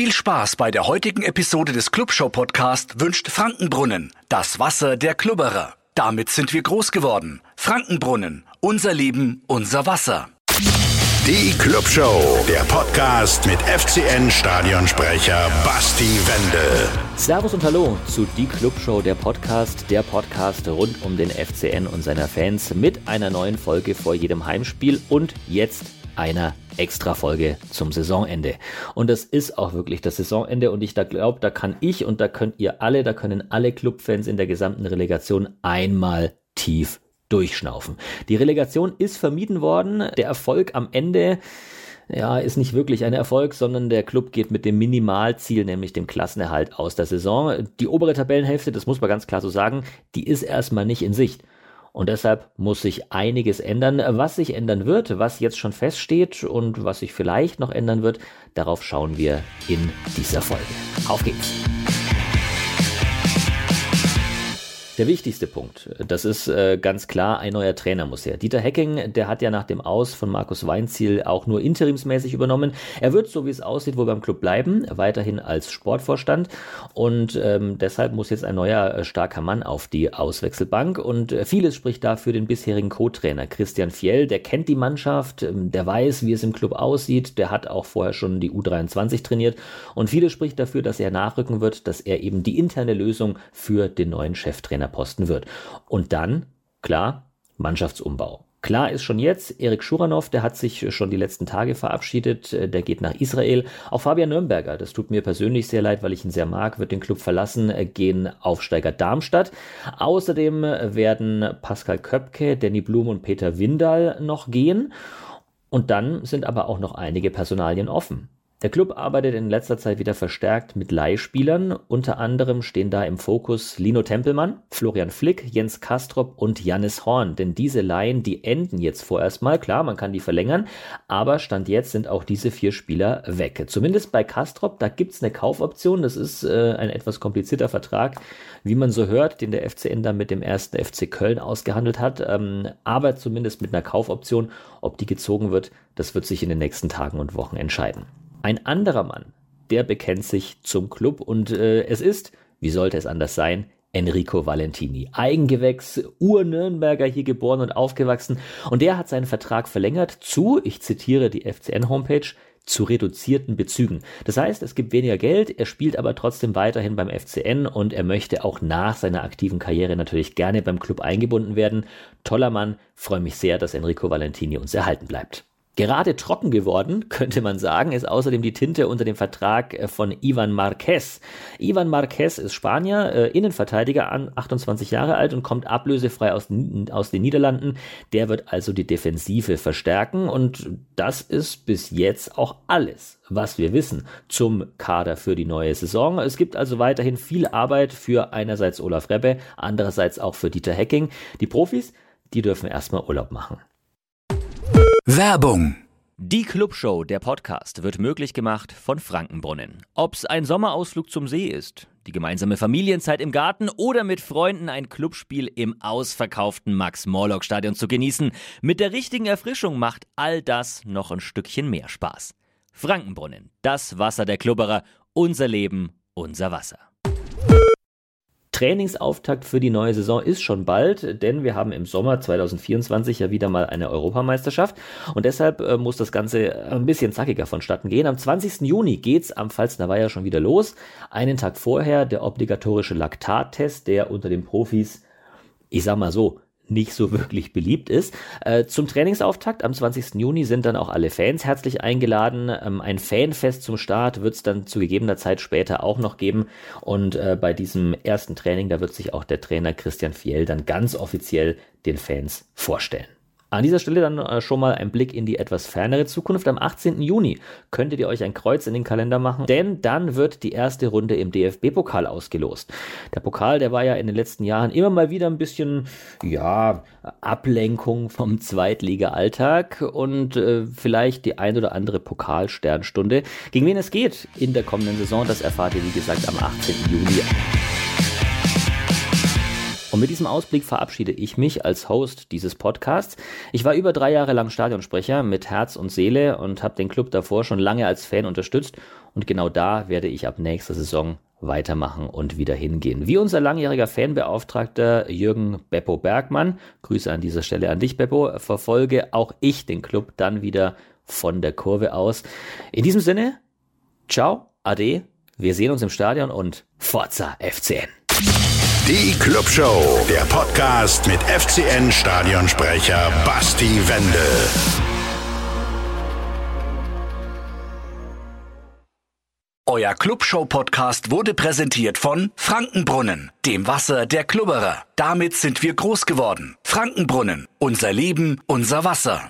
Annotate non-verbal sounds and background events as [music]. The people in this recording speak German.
Viel Spaß bei der heutigen Episode des Clubshow Podcast wünscht Frankenbrunnen, das Wasser der Klubberer. Damit sind wir groß geworden. Frankenbrunnen, unser Leben, unser Wasser. Die Clubshow, der Podcast mit FCN-Stadionsprecher Basti Wendel. Servus und Hallo zu Die Clubshow, der Podcast, der Podcast rund um den FCN und seiner Fans mit einer neuen Folge vor jedem Heimspiel und jetzt einer Extra-Folge zum Saisonende. Und das ist auch wirklich das Saisonende und ich da glaube, da kann ich und da könnt ihr alle, da können alle Clubfans in der gesamten Relegation einmal tief durchschnaufen. Die Relegation ist vermieden worden. Der Erfolg am Ende ja, ist nicht wirklich ein Erfolg, sondern der Club geht mit dem Minimalziel, nämlich dem Klassenerhalt aus der Saison. Die obere Tabellenhälfte, das muss man ganz klar so sagen, die ist erstmal nicht in Sicht. Und deshalb muss sich einiges ändern. Was sich ändern wird, was jetzt schon feststeht und was sich vielleicht noch ändern wird, darauf schauen wir in dieser Folge. Auf geht's! Der wichtigste Punkt, das ist äh, ganz klar, ein neuer Trainer muss her. Dieter Hecking, der hat ja nach dem Aus von Markus Weinziel auch nur interimsmäßig übernommen. Er wird, so wie es aussieht, wohl beim Club bleiben, weiterhin als Sportvorstand. Und ähm, deshalb muss jetzt ein neuer äh, starker Mann auf die Auswechselbank. Und äh, vieles spricht dafür den bisherigen Co-Trainer Christian Fjell. Der kennt die Mannschaft, ähm, der weiß, wie es im Club aussieht. Der hat auch vorher schon die U23 trainiert. Und vieles spricht dafür, dass er nachrücken wird, dass er eben die interne Lösung für den neuen Cheftrainer Posten wird. Und dann, klar, Mannschaftsumbau. Klar ist schon jetzt, Erik Schuranov, der hat sich schon die letzten Tage verabschiedet, der geht nach Israel. Auch Fabian Nürnberger, das tut mir persönlich sehr leid, weil ich ihn sehr mag, wird den Club verlassen, gehen Aufsteiger Darmstadt. Außerdem werden Pascal Köpke, Danny Blum und Peter Windal noch gehen. Und dann sind aber auch noch einige Personalien offen. Der Club arbeitet in letzter Zeit wieder verstärkt mit Leihspielern. Unter anderem stehen da im Fokus Lino Tempelmann, Florian Flick, Jens Kastrop und Jannis Horn. Denn diese Laien, die enden jetzt vorerst mal. Klar, man kann die verlängern, aber Stand jetzt sind auch diese vier Spieler weg. Zumindest bei Kastrop, da gibt's eine Kaufoption. Das ist äh, ein etwas komplizierter Vertrag, wie man so hört, den der FCN da mit dem ersten FC Köln ausgehandelt hat. Ähm, aber zumindest mit einer Kaufoption. Ob die gezogen wird, das wird sich in den nächsten Tagen und Wochen entscheiden. Ein anderer Mann, der bekennt sich zum Club und äh, es ist, wie sollte es anders sein, Enrico Valentini. Eigengewächs, Ur-Nürnberger, hier geboren und aufgewachsen. Und der hat seinen Vertrag verlängert zu, ich zitiere die FCN-Homepage, zu reduzierten Bezügen. Das heißt, es gibt weniger Geld, er spielt aber trotzdem weiterhin beim FCN und er möchte auch nach seiner aktiven Karriere natürlich gerne beim Club eingebunden werden. Toller Mann, freue mich sehr, dass Enrico Valentini uns erhalten bleibt. Gerade trocken geworden, [laughs] könnte man sagen, ist außerdem die Tinte unter dem Vertrag äh, von Ivan Marquez. Ivan Marquez ist Spanier, äh, Innenverteidiger, 28 Jahre alt und kommt ablösefrei aus, aus den Niederlanden. Der wird also die Defensive verstärken und das ist bis jetzt auch alles, was wir wissen zum Kader für die neue Saison. Es gibt also weiterhin viel Arbeit für einerseits Olaf Rebbe, andererseits auch für Dieter Hecking. Die Profis, die dürfen erstmal Urlaub machen. Werbung die Clubshow, der Podcast, wird möglich gemacht von Frankenbrunnen. Ob's ein Sommerausflug zum See ist, die gemeinsame Familienzeit im Garten oder mit Freunden ein Clubspiel im ausverkauften Max-Morlock-Stadion zu genießen, mit der richtigen Erfrischung macht all das noch ein Stückchen mehr Spaß. Frankenbrunnen, das Wasser der Klubberer, unser Leben, unser Wasser. Trainingsauftakt für die neue Saison ist schon bald, denn wir haben im Sommer 2024 ja wieder mal eine Europameisterschaft und deshalb äh, muss das Ganze ein bisschen zackiger vonstatten gehen. Am 20. Juni geht's am Pfalzner Weiher schon wieder los. Einen Tag vorher der obligatorische Laktattest, der unter den Profis, ich sag mal so, nicht so wirklich beliebt ist. Äh, zum Trainingsauftakt am 20. Juni sind dann auch alle Fans herzlich eingeladen. Ähm, ein Fanfest zum Start wird es dann zu gegebener Zeit später auch noch geben. Und äh, bei diesem ersten Training, da wird sich auch der Trainer Christian Fiel dann ganz offiziell den Fans vorstellen. An dieser Stelle dann äh, schon mal ein Blick in die etwas fernere Zukunft. Am 18. Juni könntet ihr euch ein Kreuz in den Kalender machen, denn dann wird die erste Runde im DFB-Pokal ausgelost. Der Pokal, der war ja in den letzten Jahren immer mal wieder ein bisschen, ja, Ablenkung vom Zweitliga-Alltag und äh, vielleicht die ein oder andere Pokalsternstunde. Gegen wen es geht in der kommenden Saison, das erfahrt ihr, wie gesagt, am 18. Juni. Und mit diesem Ausblick verabschiede ich mich als Host dieses Podcasts. Ich war über drei Jahre lang Stadionsprecher mit Herz und Seele und habe den Club davor schon lange als Fan unterstützt. Und genau da werde ich ab nächster Saison weitermachen und wieder hingehen. Wie unser langjähriger Fanbeauftragter Jürgen Beppo Bergmann, Grüße an dieser Stelle an dich, Beppo, verfolge auch ich den Club dann wieder von der Kurve aus. In diesem Sinne, ciao, ade, wir sehen uns im Stadion und Forza FCN. Die Clubshow, der Podcast mit FCN Stadionsprecher Basti Wendel. Euer Clubshow-Podcast wurde präsentiert von Frankenbrunnen, dem Wasser der Klubberer. Damit sind wir groß geworden. Frankenbrunnen, unser Leben, unser Wasser.